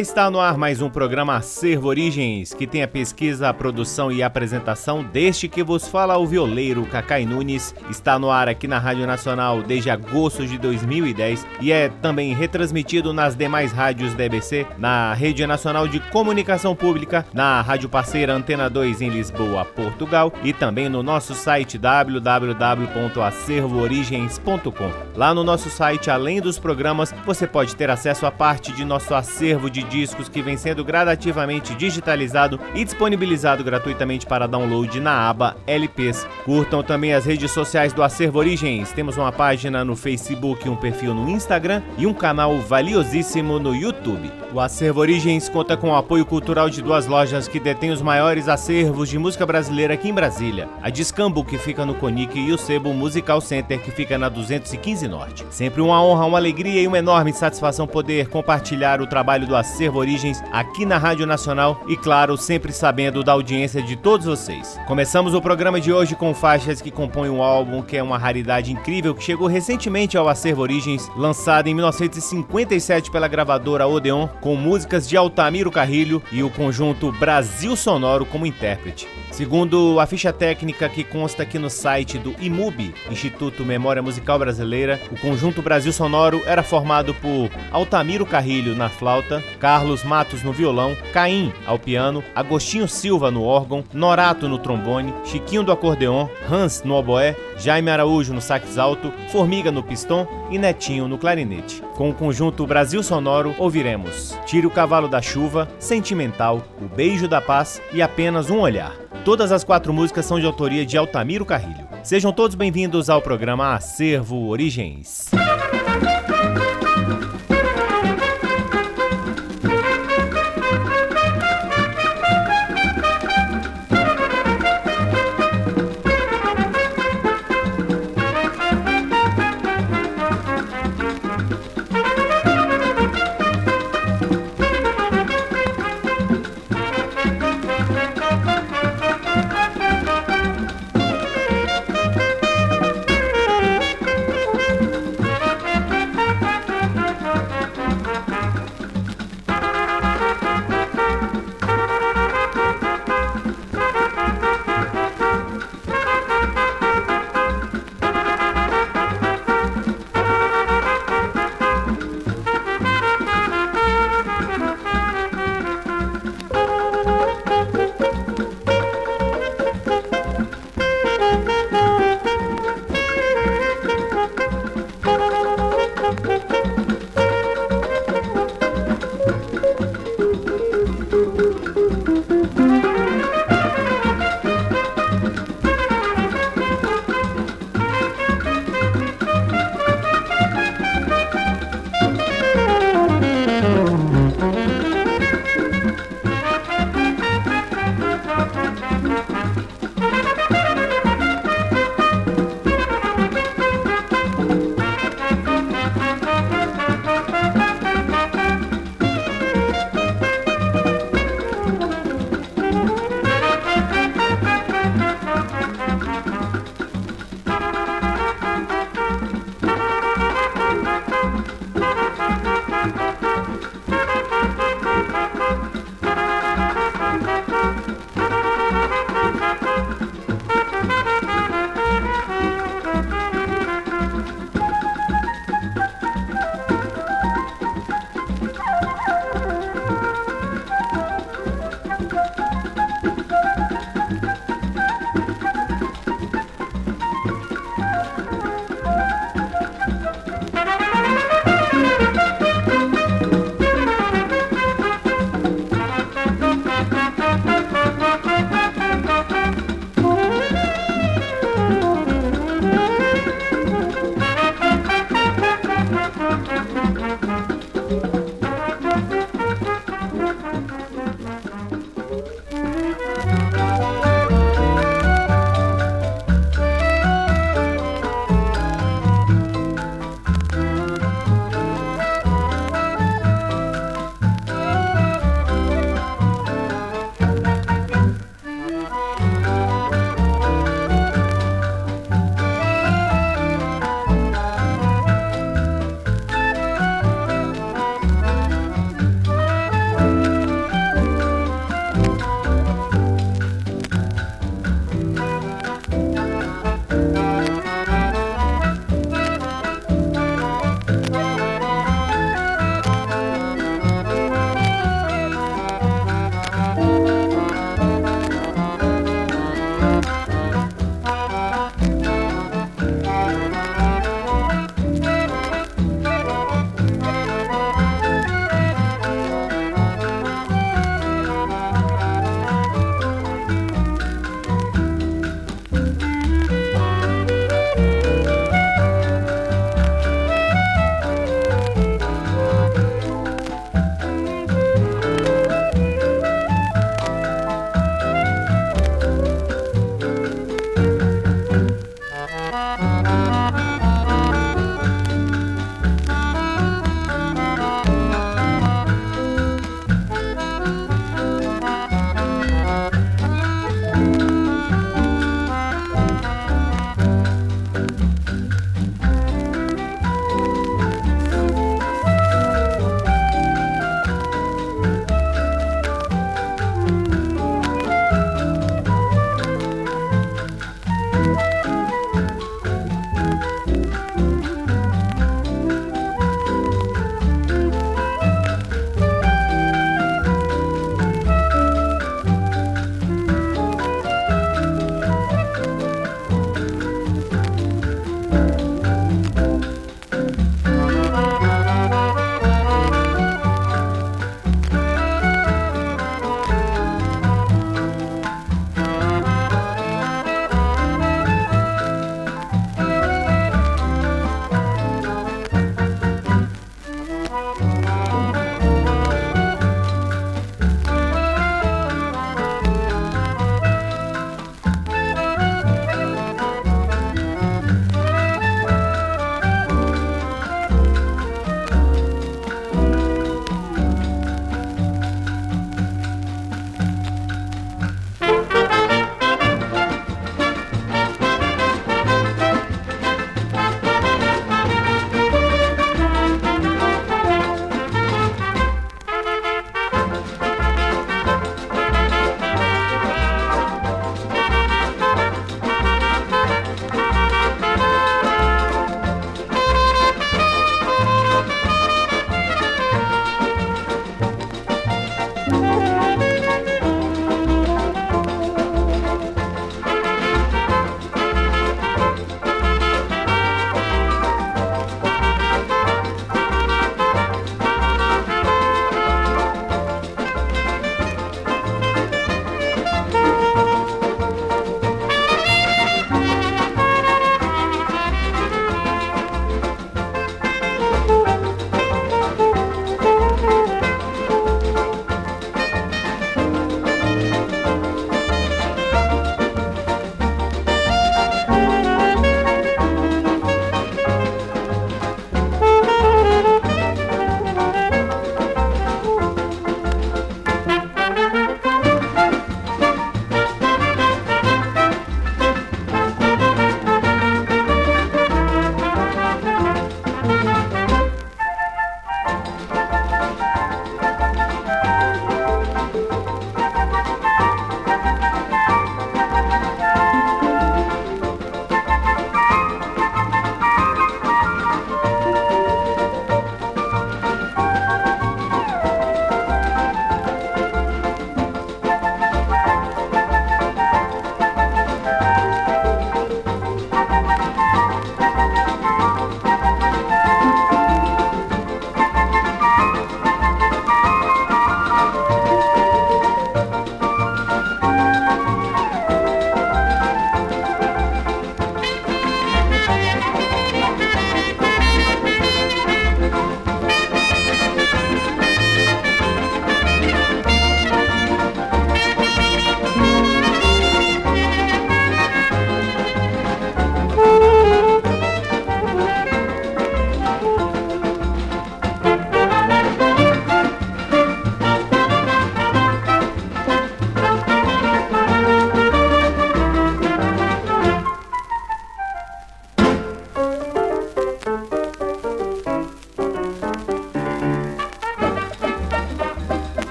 Está no ar mais um programa Acervo Origens, que tem a pesquisa, a produção e a apresentação deste que vos fala o violeiro Cacai Nunes. Está no ar aqui na Rádio Nacional desde agosto de 2010 e é também retransmitido nas demais rádios da EBC, na Rede Nacional de Comunicação Pública, na rádio parceira Antena 2 em Lisboa, Portugal e também no nosso site www.acervoorigens.com. Lá no nosso site, além dos programas, você pode ter acesso a parte de nosso acervo de discos que vem sendo gradativamente digitalizado e disponibilizado gratuitamente para download na aba LPs. Curtam também as redes sociais do Acervo Origens. Temos uma página no Facebook, um perfil no Instagram e um canal valiosíssimo no YouTube. O Acervo Origens conta com o apoio cultural de duas lojas que detêm os maiores acervos de música brasileira aqui em Brasília. A Discambo, que fica no Conic, e o Sebo Musical Center, que fica na 215 Norte. Sempre uma honra, uma alegria e uma enorme satisfação poder compartilhar o trabalho do Acervo Origens aqui na Rádio Nacional e, claro, sempre sabendo da audiência de todos vocês. Começamos o programa de hoje com faixas que compõem um álbum que é uma raridade incrível que chegou recentemente ao Acervo Origens, lançado em 1957 pela gravadora Odeon, com músicas de Altamiro Carrilho e o conjunto Brasil Sonoro como intérprete. Segundo a ficha técnica que consta aqui no site do IMUB, Instituto Memória Musical Brasileira, o conjunto Brasil Sonoro era formado por Altamiro Carrilho na flauta, Carlos Matos no violão, Caim ao piano, Agostinho Silva no órgão, Norato no trombone, Chiquinho do acordeon, Hans no oboé, Jaime Araújo no sax alto, Formiga no pistão e Netinho no clarinete. Com o conjunto Brasil Sonoro, ouviremos Tire o Cavalo da Chuva, Sentimental, O Beijo da Paz e Apenas um Olhar. Todas as quatro músicas são de autoria de Altamiro Carrilho. Sejam todos bem-vindos ao programa Acervo Origens.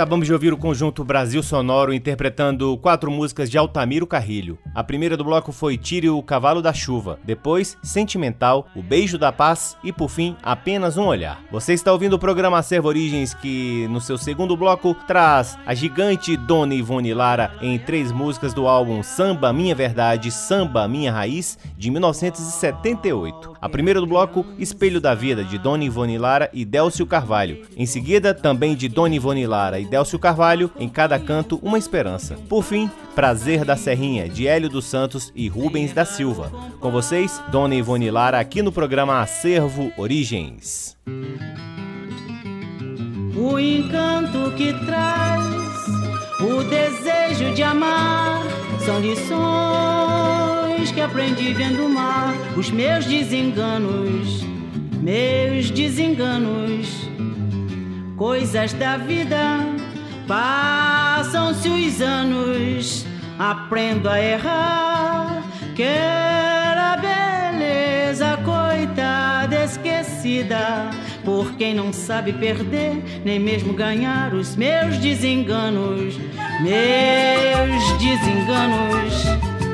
Acabamos de ouvir o conjunto Brasil Sonoro interpretando quatro músicas de Altamiro Carrilho. A primeira do bloco foi Tire o Cavalo da Chuva, depois Sentimental, O Beijo da Paz e por fim Apenas um Olhar. Você está ouvindo o programa Acervo Origens que no seu segundo bloco traz a gigante Dona Ivone Lara em três músicas do álbum Samba Minha Verdade, Samba Minha Raiz de 1978. A primeira do bloco Espelho da Vida de Dona Ivone Lara e Délcio Carvalho. Em seguida, também de Dona Ivone Lara e Délcio Carvalho, em cada canto uma esperança. Por fim, Prazer da Serrinha, de Hélio dos Santos e Rubens da Silva. Com vocês, Dona Ivone Lara, aqui no programa Acervo Origens. O encanto que traz, o desejo de amar, são lições que aprendi vendo o mar, os meus desenganos, meus desenganos coisas da vida. Passam-se os anos, aprendo a errar. Quero a beleza, coitada, esquecida. Por quem não sabe perder, nem mesmo ganhar os meus desenganos, meus desenganos,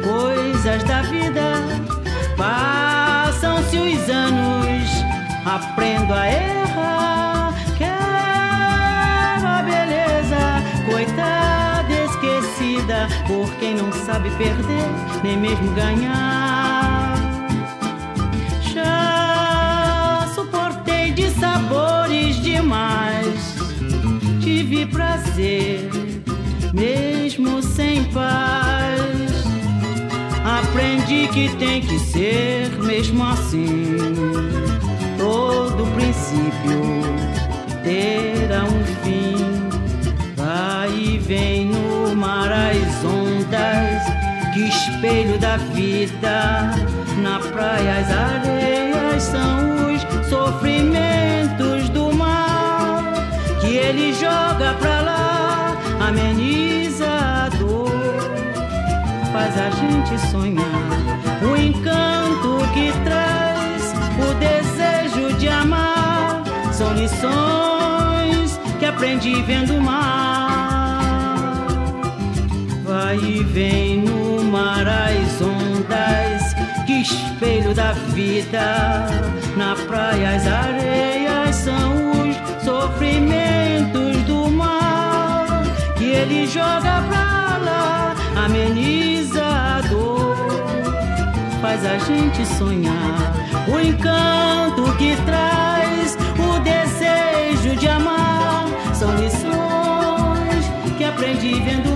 coisas da vida. Passam-se os anos, aprendo a errar. Coitada esquecida por quem não sabe perder nem mesmo ganhar. Já suportei de sabores demais, tive prazer mesmo sem paz. Aprendi que tem que ser mesmo assim. Todo princípio terá um fim vem no mar as ondas, que espelho da vida. Na praia as areias são os sofrimentos do mar, que ele joga pra lá, ameniza a dor, faz a gente sonhar. O encanto que traz o desejo de amar são lições que aprendi vendo o mar e vem no mar as ondas, que espelho da vida. Na praia as areias são os sofrimentos do mar, que ele joga pra lá, ameniza a dor, faz a gente sonhar. O encanto que traz o desejo de amar são lições que aprendi vendo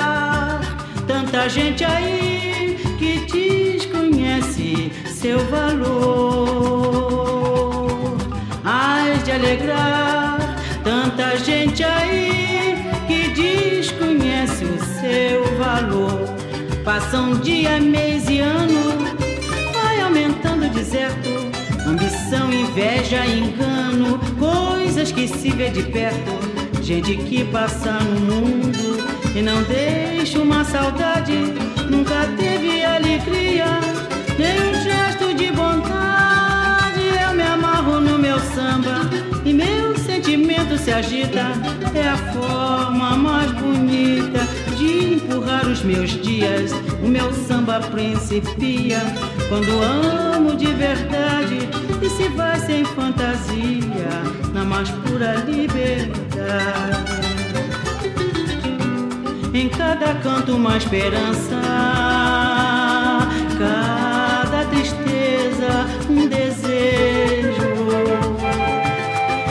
tanta gente aí que desconhece seu valor. Hás de alegrar tanta gente aí que desconhece o seu valor. Passam dia, mês e ano, vai aumentando o deserto Ambição, inveja, engano, coisas que se vê de perto. Gente que passa no mundo e não deixa uma saudade. Nunca teve alegria, nem um gesto de bondade. Eu me amarro no meu samba e meu sentimento se agita. É a forma mais bonita de empurrar os meus dias. O meu samba principia quando amo de verdade e se vai sem fantasia na mais pura liberdade. Em cada canto uma esperança, cada tristeza um desejo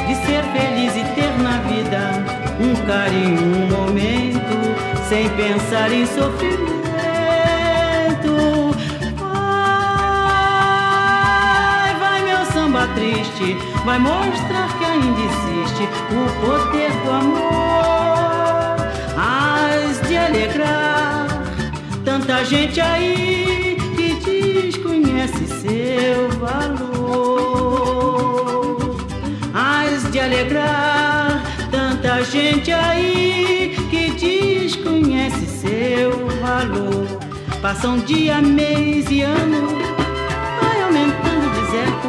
de ser feliz e ter na vida um carinho, um momento sem pensar em sofrimento. Vai, vai meu samba triste, vai mostrar que ainda existe o poder do amor. Alegrar tanta gente aí que desconhece seu valor. As de alegrar tanta gente aí que desconhece seu valor. Passam dia, mês e ano, vai aumentando o deserto.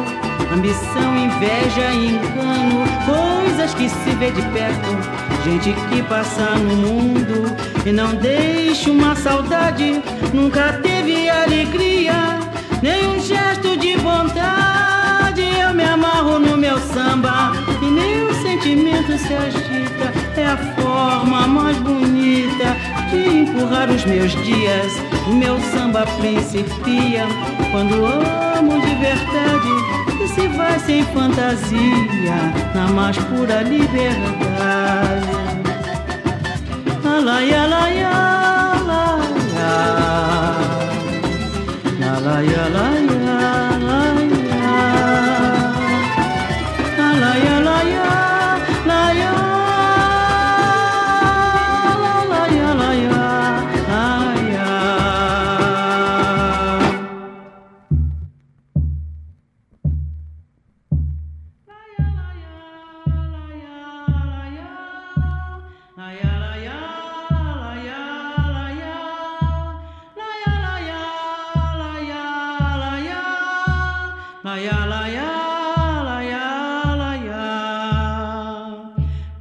Ambição, inveja, engano, coisas que se vê de perto. Gente que passa no mundo e não deixa uma saudade, nunca teve alegria, nem um gesto de vontade. Eu me amarro no meu samba e nem o sentimento se agita. É a forma mais bonita de empurrar os meus dias. O meu samba principia quando amo de verdade e se vai sem fantasia na mais pura liberdade. 啦呀啦呀啦呀啦啦呀啦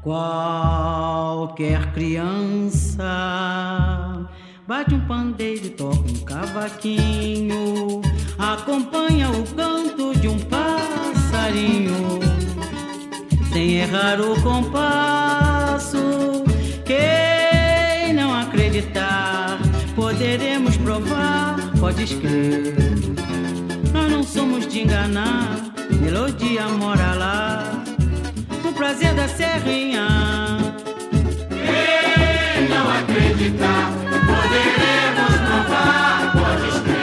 Qualquer criança bate um pandeiro e toca um cavaquinho, acompanha o canto de um passarinho sem errar o compasso. Quem não acreditar, poderemos provar, podes crer. Somos de enganar, melodia mora lá, no prazer da serrinha. Quem não acreditar, poderemos provar, podes crer.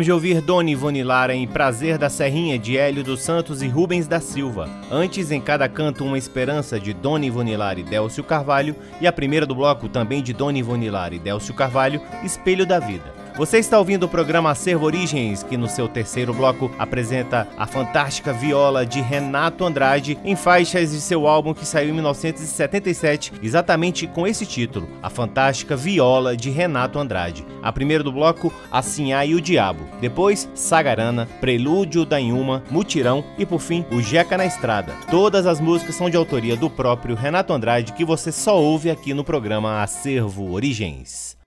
Acabamos de ouvir Dona Ivone Lara em Prazer da Serrinha de Hélio dos Santos e Rubens da Silva. Antes, em cada canto, uma esperança de Dona Ivone Lara e Délcio Carvalho. E a primeira do bloco, também de Dona Ivone Lara e Délcio Carvalho, Espelho da Vida. Você está ouvindo o programa Acervo Origens, que no seu terceiro bloco apresenta a fantástica viola de Renato Andrade em faixas de seu álbum que saiu em 1977, exatamente com esse título, A Fantástica Viola de Renato Andrade. A primeira do bloco, Assim e o Diabo. Depois, Sagarana, Prelúdio da Inhuma, Mutirão e por fim, O Jeca na Estrada. Todas as músicas são de autoria do próprio Renato Andrade que você só ouve aqui no programa Acervo Origens.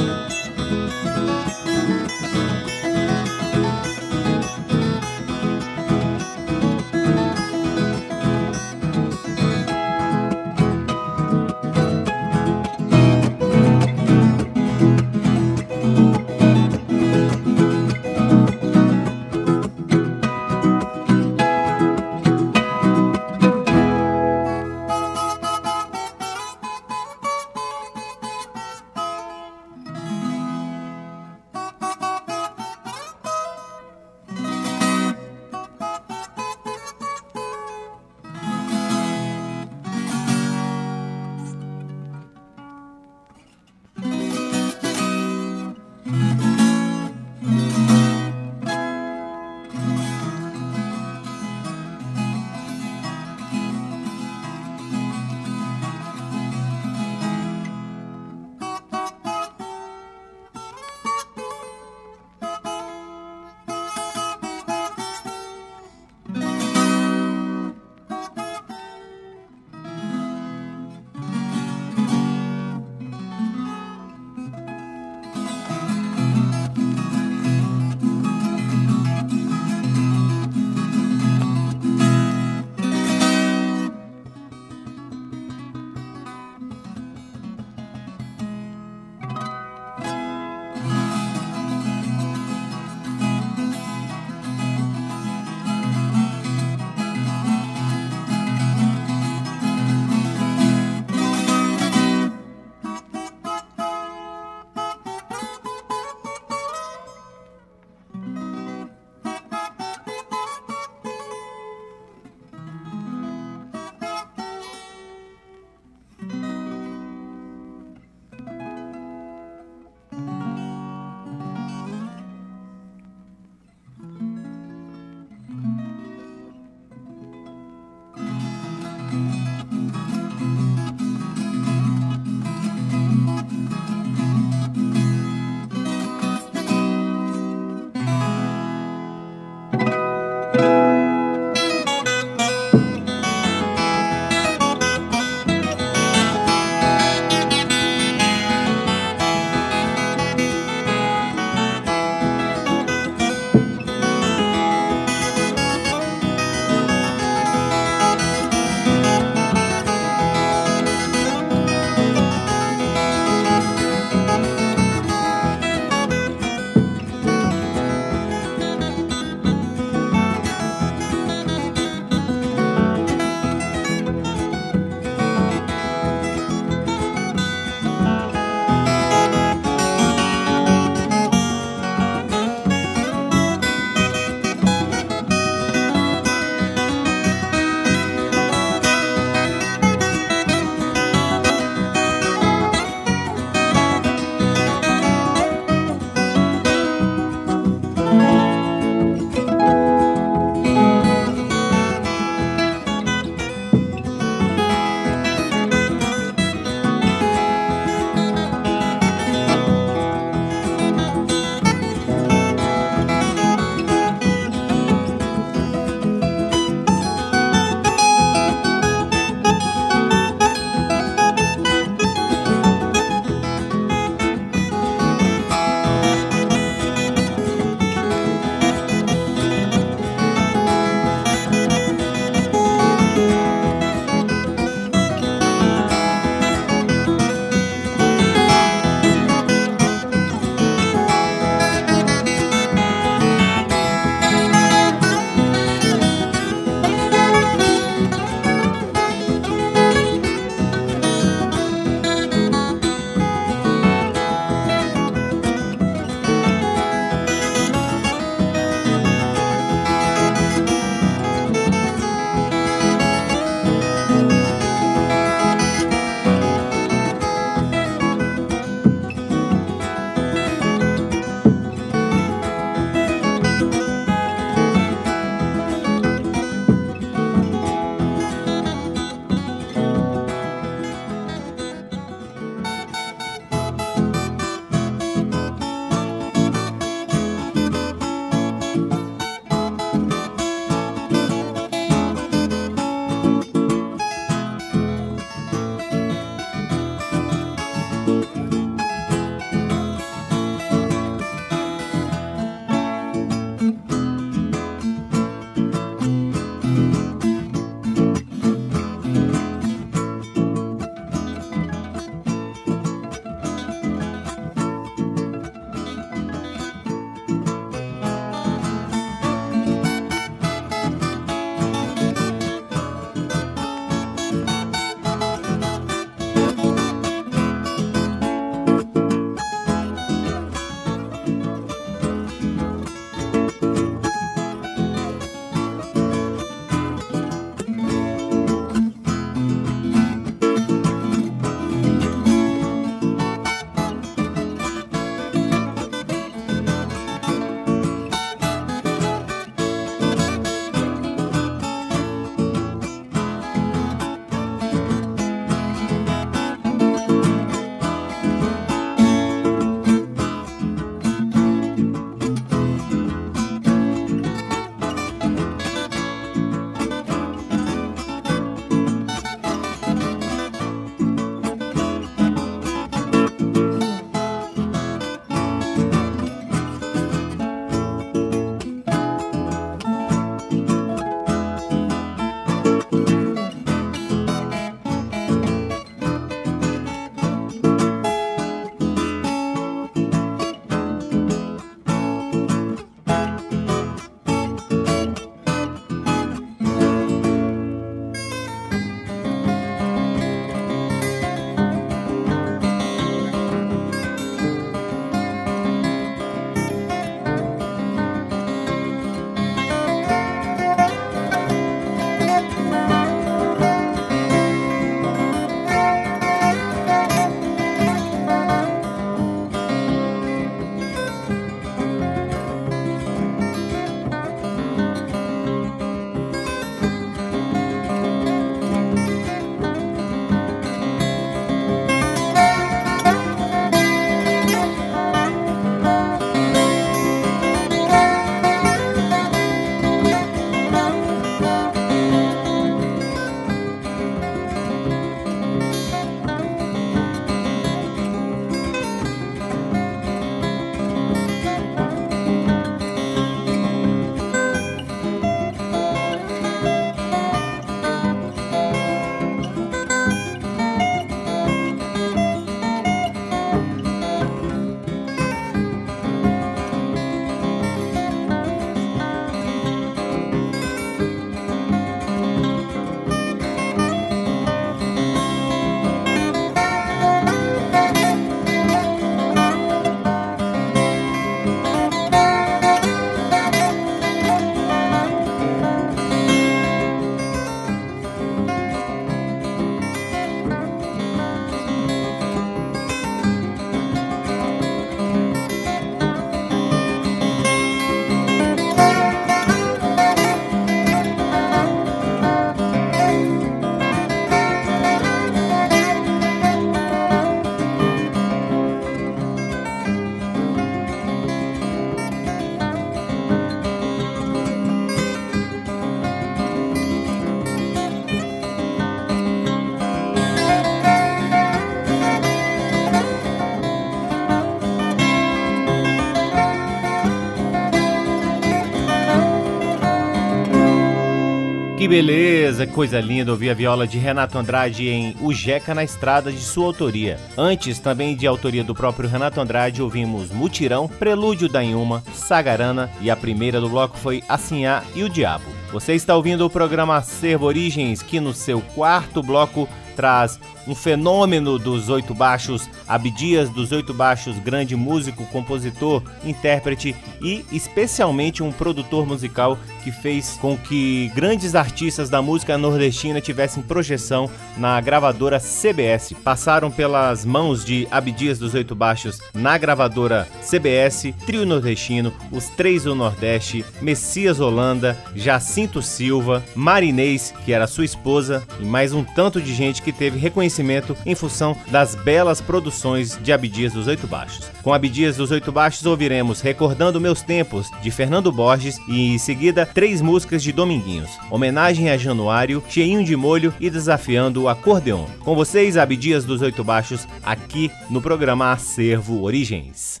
Beleza, coisa linda ouvir a viola de Renato Andrade em O Jeca na Estrada, de sua autoria. Antes, também de autoria do próprio Renato Andrade, ouvimos Mutirão, Prelúdio da Inhuma, Sagarana e a primeira do bloco foi Assinhá e o Diabo. Você está ouvindo o programa Acervo Origens, que no seu quarto bloco traz um fenômeno dos oito baixos, Abdias dos oito baixos, grande músico, compositor, intérprete e especialmente um produtor musical que fez com que grandes artistas da música nordestina tivessem projeção na gravadora CBS. Passaram pelas mãos de Abdias dos Oito Baixos na gravadora CBS, Trio Nordestino, Os Três do Nordeste, Messias Holanda, Jacinto Silva, Marinês, que era sua esposa, e mais um tanto de gente que teve reconhecimento em função das belas produções de Abdias dos Oito Baixos. Com Abdias dos Oito Baixos ouviremos Recordando Meus Tempos, de Fernando Borges, e em seguida três músicas de Dominguinhos, Homenagem a Januário, Cheinho de Molho e Desafiando o Acordeon. Com vocês, Abdias dos Oito Baixos, aqui no programa Acervo Origens.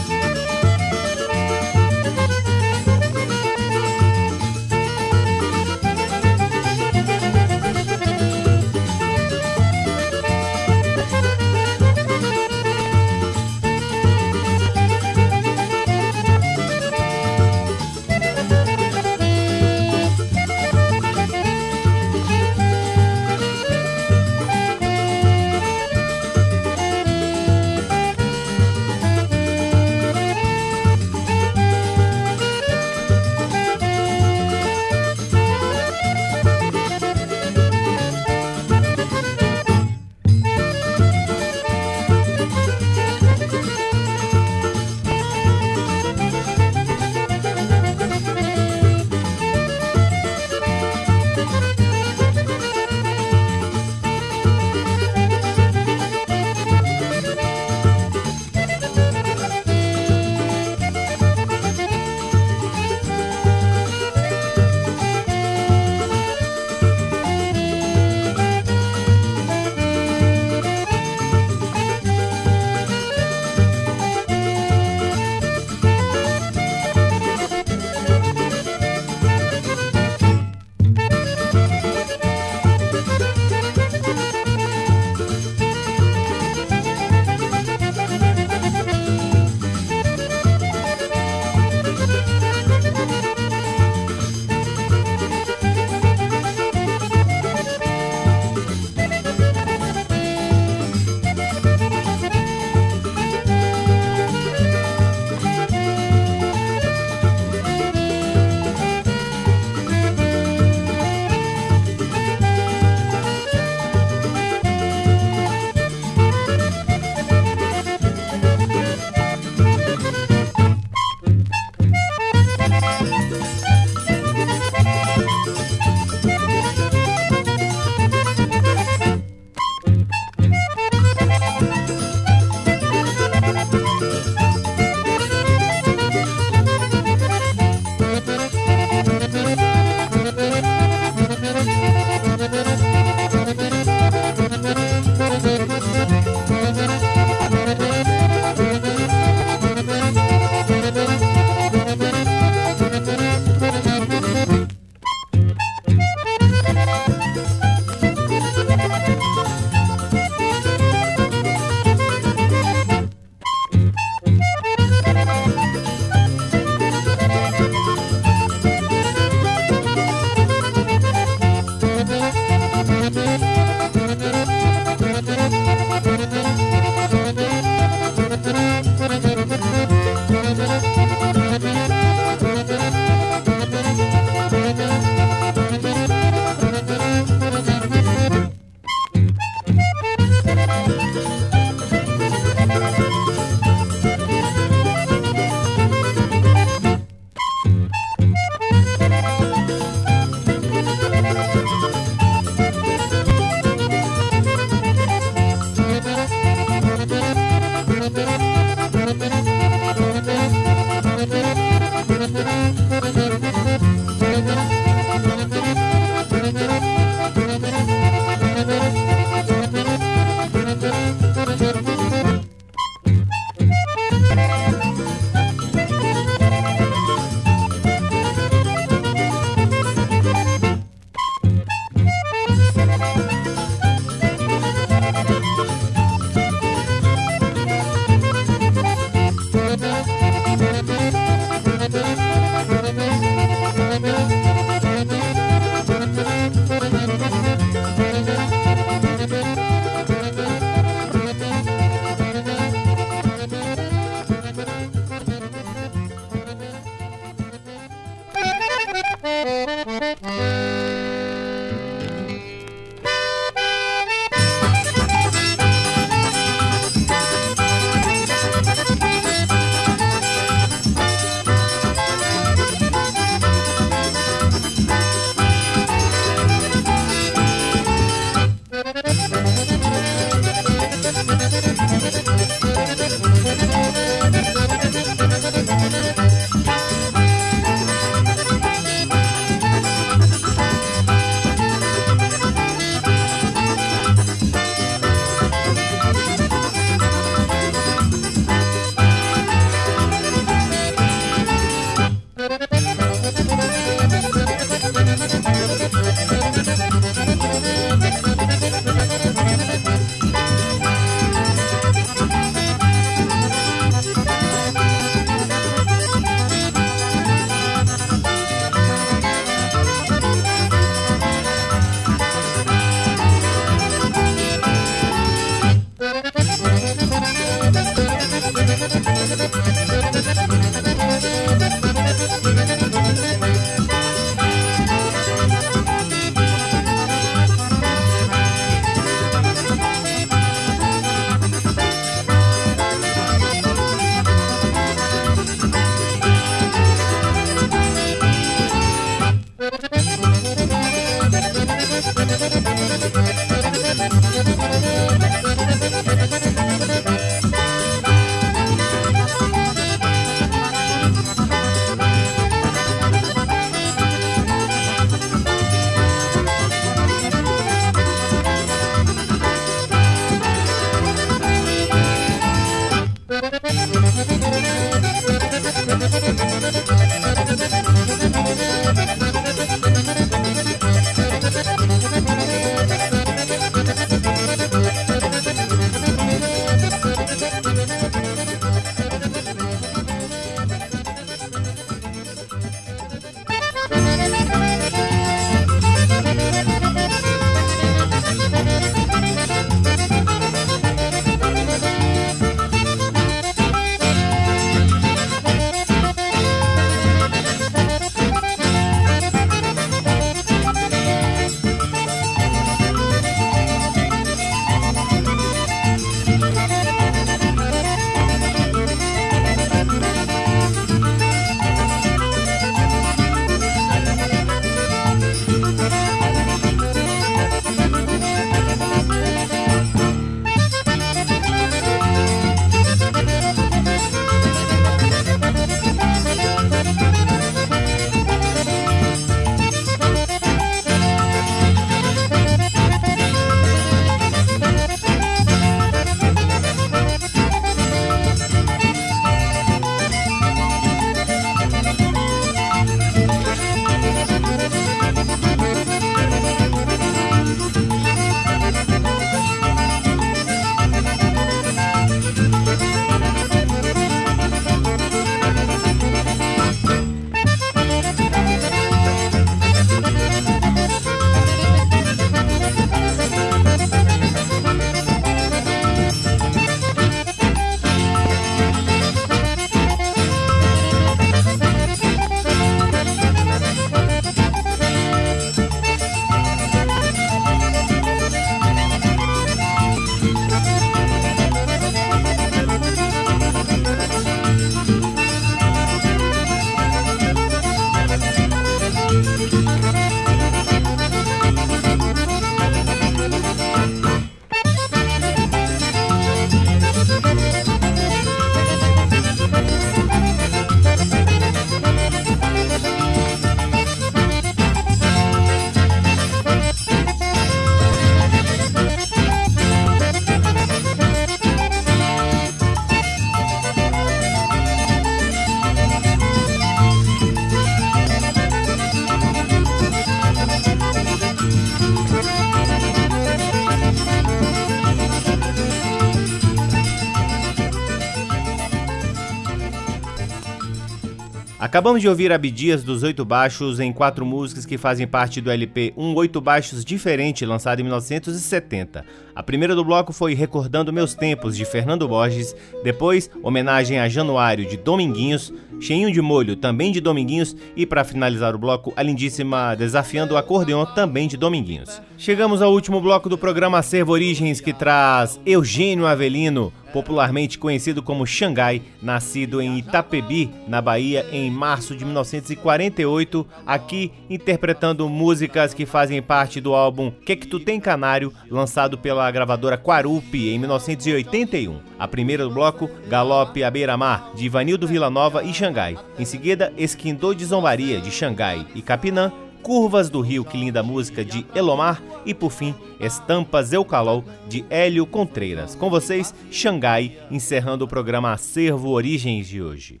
Acabamos de ouvir Abdias dos Oito Baixos em quatro músicas que fazem parte do LP Um Oito Baixos Diferente, lançado em 1970. A primeira do bloco foi Recordando Meus Tempos, de Fernando Borges, depois Homenagem a Januário, de Dominguinhos, Cheinho de Molho, também de Dominguinhos, e para finalizar o bloco, a lindíssima Desafiando o Acordeon, também de Dominguinhos. Chegamos ao último bloco do programa Servo Origens, que traz Eugênio Avelino, popularmente conhecido como Xangai, nascido em Itapebi, na Bahia, em março de 1948, aqui interpretando músicas que fazem parte do álbum Que Que Tu Tem Canário, lançado pela gravadora Quarupi em 1981. A primeira do bloco, Galope à Beira-Mar, de Ivanildo Villanova e Xangai. Em seguida, Esquindô de Zombaria, de Xangai e Capinã, Curvas do Rio, que linda música, de Elomar. E por fim, Estampas Eucalol, de Hélio Contreiras. Com vocês, Xangai, encerrando o programa Acervo Origens de hoje.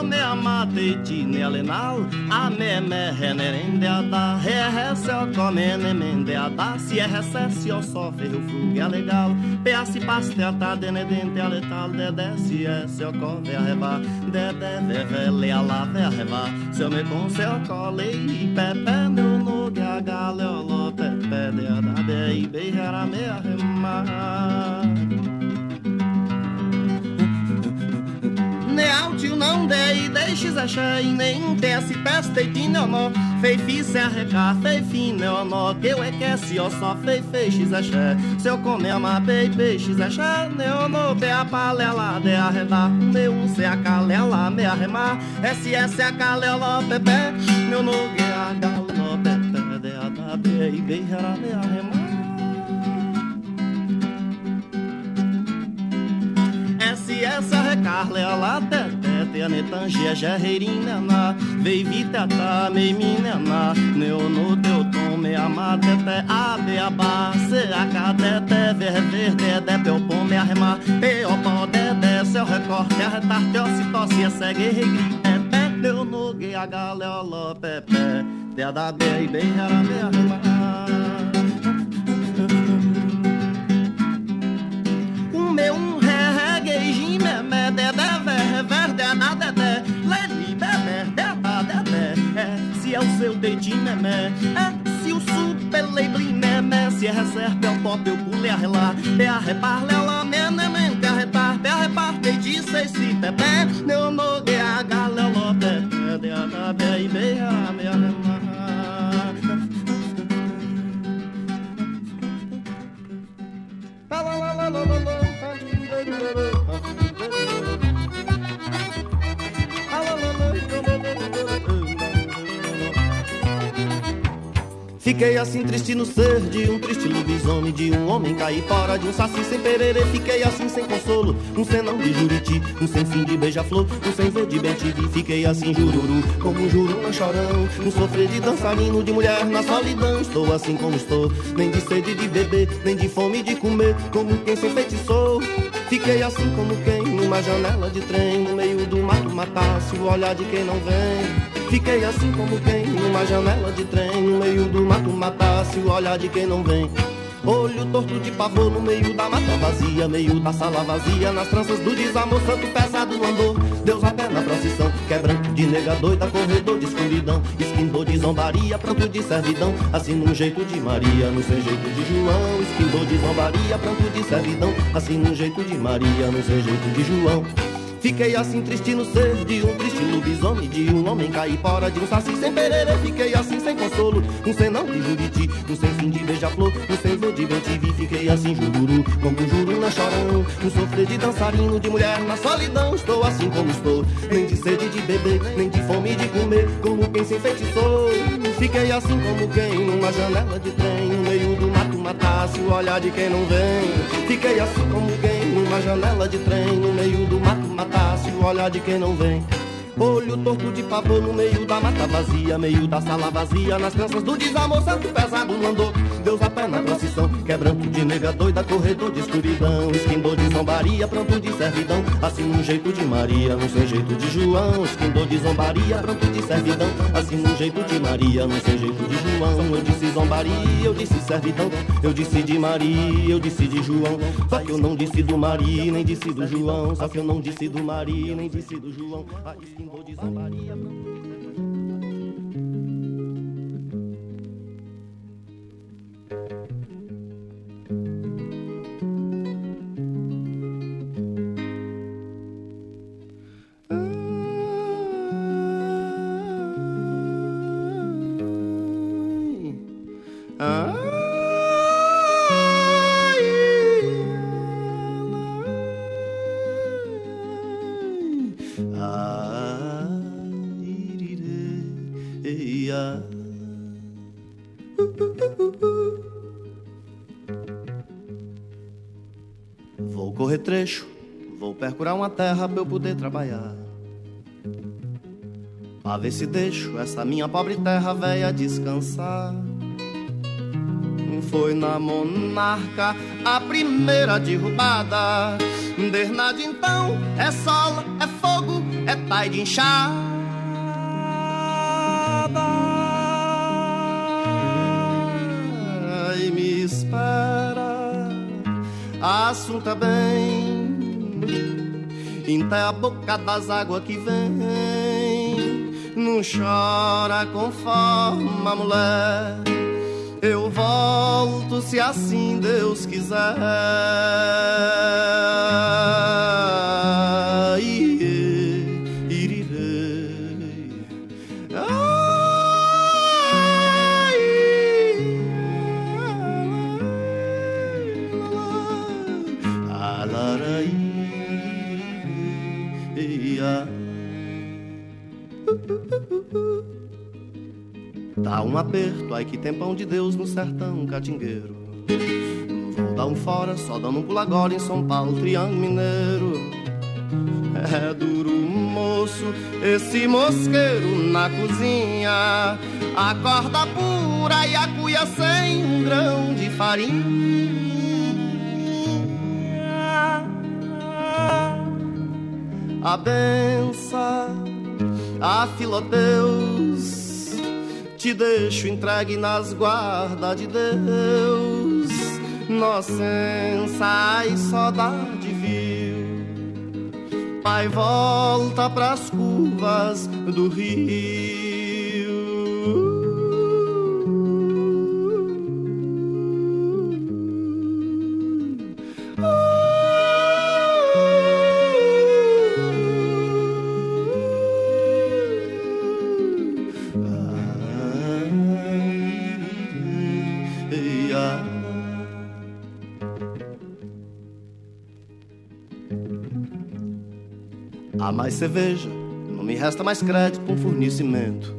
É Amateti Nelenal, a me me renerendeada, re re se o come nemendeada, se é recesse o só ferro frugue legal, peace paste a ta denedente a letal, dedé se é se o come arreba, dedé verre a verreba, se eu me com se o cole e pepe meu nogue a gale o lo pepe de a da be e beijara me arremar. Não dei, deixe achei, nem desce, teste de neonó. Fei se arrecar, fei fi neonó, que eu é que se eu só fei feixe axé. Se eu comer uma pei peixe axé, neonó, be a palela de arredar. Meu se a calela, me arremar, SS a calela, pepe, meu no que a galo, pepe, de a da be e beijara me arremar. SS recarle a la tete te anetangia gerreirina na vei vitata me minena neo no teu tom me amatete a be a ba se a cadete ver ver de de peu pom me arrema pe o pó de de seu recorte arretar teu se tosse a segue regrite pe neo no ge a gale o lo pepe a da e bem era me arremar se é o seu dedinho memé é se o super label memé se é reserva é o top eu pule a relar é a repar lela menemente a retar é a repar de seis se pepe meu nogue a galelo pepe de a da me arremar La Fiquei assim triste no ser de um triste lobisomem De um homem caipora, de um saci sem perere Fiquei assim sem consolo, um senão de juriti Um sem fim de beija-flor, um sem ver de bem Fiquei assim jururu, como um juru na chorão Um sofrer de dançarino, de mulher na solidão. Estou assim como estou, nem de sede de beber Nem de fome de comer, como quem se enfeitiçou. Fiquei assim como quem, numa janela de trem No meio do mato matasse o olhar de quem não vem Fiquei assim como quem, numa janela de trem No meio do mato matasse o olhar de quem não vem. Olho torto de pavor no meio da mata vazia Meio da sala vazia, nas tranças do desamor Santo pesado andor, Deus a pé na procissão Quebrando de nega doida, corredor de escuridão Esquindor de zombaria, pranto de servidão. Assim num jeito de Maria, no seu jeito de João Esquindor de zombaria, pranto de servidão. Assim num jeito de Maria, no seu jeito de João Fiquei assim triste no ser de um triste lobisomem De um homem caipora, de um saci sem perere. Fiquei assim sem consolo, um senão de juriti Um sem fim de beija-flor, um sem voo de bem Fiquei assim jururu, como juru na chorão. Um sofrer de dançarino, de mulher na solidão. Estou assim como estou, nem de sede de beber Nem de fome de comer, como quem se enfeitiçou. Fiquei assim como quem, numa janela de trem matasse o olhar de quem não vem Fiquei assim como quem, numa janela de trem No meio do mato matasse o olhar de quem não vem Olho torto de pavor no meio da mata vazia, meio da sala vazia, nas crianças do desamor, santo pesado mandou. Deus a pé na procissão, quebranto de nega doida, corredor de escuridão, esquindor de zombaria, pronto de servidão, assim num jeito de Maria, não sem jeito de João, esquindor de zombaria, pronto de servidão, assim num jeito de Maria, não sem jeito de João. Eu disse zombaria, eu disse servidão, eu disse de Maria, eu disse de João, só que eu não disse do Maria, nem disse do João, só que eu não disse do Maria, nem disse do João. Ah, esquindor de zombaria, pronto de vou percurar uma terra pra eu poder trabalhar. Pra ver se deixo essa minha pobre terra velha descansar. Foi na monarca a primeira derrubada. Desde então é sol, é fogo, é pai de enxada. E me espera, assunto é bem, até a boca das águas que vem. Não chora conforme a mulher. Eu volto se assim Deus quiser. Aperto, ai que tempão de Deus no sertão catingueiro. Vou dar um fora, só dando um pulo agora em São Paulo, Triângulo Mineiro. É duro, moço, esse mosqueiro na cozinha. A corda pura e a cuia sem um grão de farinha. A benção, a filodeus te deixo entregue nas guardas de Deus. Nocença e saudade viu. Pai volta pras curvas do rio. Mais cerveja, não me resta mais crédito um fornecimento.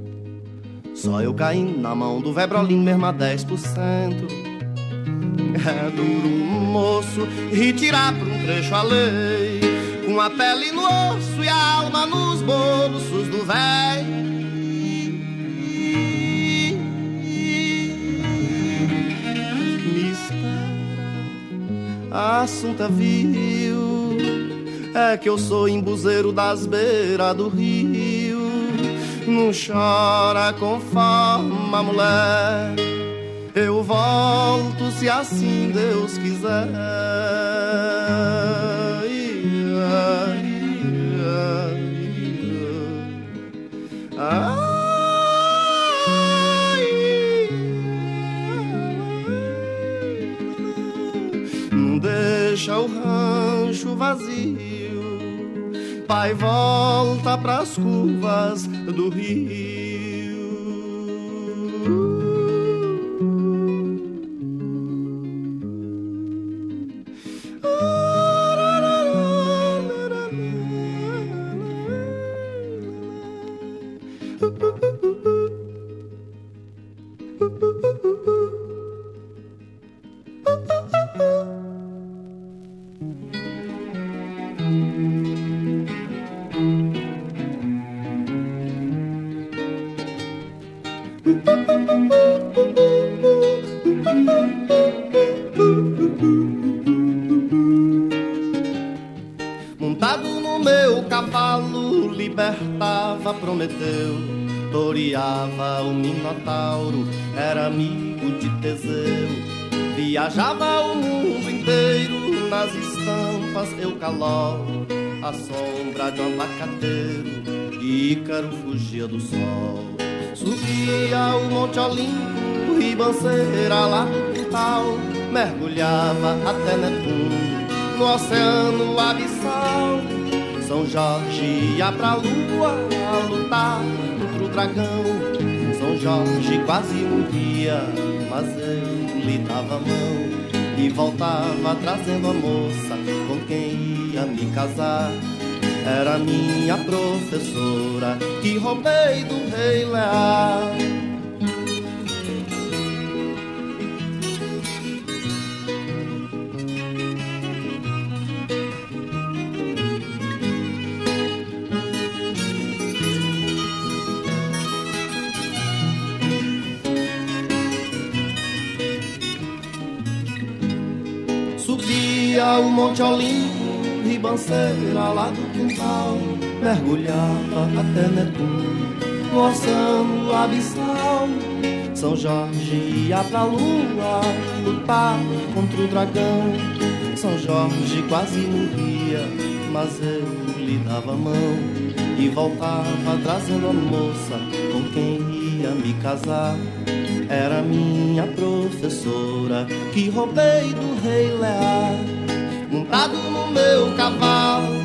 Só eu caindo na mão do Vebrolim mesmo a 10%. É duro, moço, retirar por um trecho a lei. Com a pele no osso e a alma nos bolsos do véi. Me espera, assunta viu. É que eu sou embuzeiro das beiras do rio. Não chora conforme a mulher. Eu volto se assim Deus quiser. Não deixa o rancho vazio. Pai volta pras curvas do rio. Do sol, subia o Monte Olimpo, ribanceira lá do quintal, mergulhava até Netuno, no oceano abissal são Jorge ia pra lua a lutar contra o dragão. São Jorge quase morria, mas eu lhe dava a mão e voltava trazendo a moça com quem ia me casar. Era minha professora que roubei do rei Lear. o Monte Olimpo, ribanceira lá do quintal, mergulhava até Netuno, no oceano abissal. São Jorge ia pra lua, lutar contra o dragão. São Jorge quase morria, mas eu lhe dava a mão e voltava trazendo a moça com quem ia me casar. Era minha professora que roubei do rei Lear montado no meu cavalo.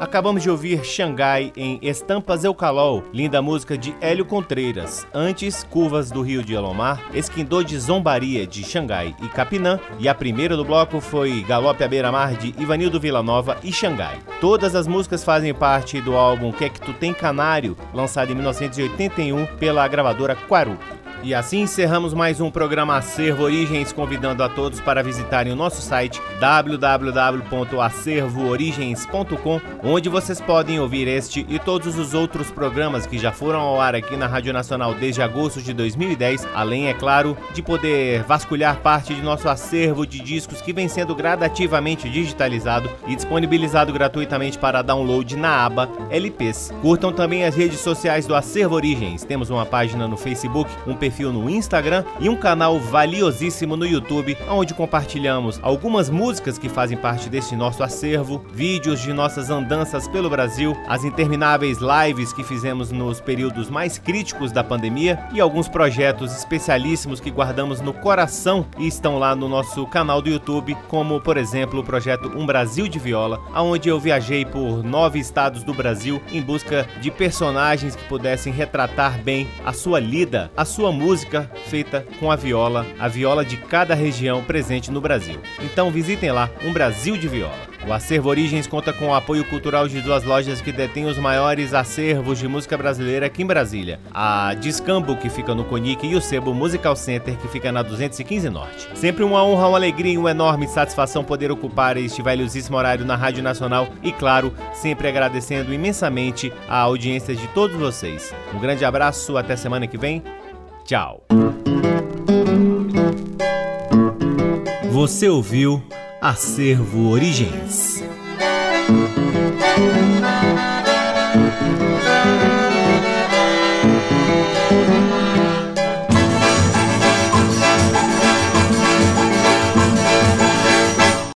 Acabamos de ouvir Xangai em Estampas Eucalol, linda música de Hélio Contreiras. Antes, Curvas do Rio de Alomar, Esquindô de Zombaria de Xangai e Capinã. E a primeira do bloco foi Galope à Beira-Mar de Ivanildo Villanova e Xangai. Todas as músicas fazem parte do álbum Que é que tu tem canário, lançado em 1981 pela gravadora Quaru. E assim encerramos mais um programa Acervo Origens, convidando a todos para visitarem o nosso site www.acervoorigens.com, onde vocês podem ouvir este e todos os outros programas que já foram ao ar aqui na Rádio Nacional desde agosto de 2010, além, é claro, de poder vasculhar parte de nosso acervo de discos que vem sendo gradativamente digitalizado e disponibilizado gratuitamente para download na aba LPs. Curtam também as redes sociais do Acervo Origens. Temos uma página no Facebook, um perfil perfil no Instagram e um canal valiosíssimo no YouTube, onde compartilhamos algumas músicas que fazem parte deste nosso acervo, vídeos de nossas andanças pelo Brasil, as intermináveis lives que fizemos nos períodos mais críticos da pandemia e alguns projetos especialíssimos que guardamos no coração e estão lá no nosso canal do YouTube, como por exemplo o projeto Um Brasil de Viola, onde eu viajei por nove estados do Brasil em busca de personagens que pudessem retratar bem a sua lida, a sua música feita com a viola, a viola de cada região presente no Brasil. Então visitem lá um Brasil de Viola. O Acervo Origens conta com o apoio cultural de duas lojas que detêm os maiores acervos de música brasileira aqui em Brasília: a Discambo, que fica no Conic, e o Sebo Musical Center, que fica na 215 Norte. Sempre uma honra, uma alegria e uma enorme satisfação poder ocupar este valiosíssimo horário na Rádio Nacional e, claro, sempre agradecendo imensamente a audiência de todos vocês. Um grande abraço, até semana que vem. Tchau. Você ouviu Acervo Origens.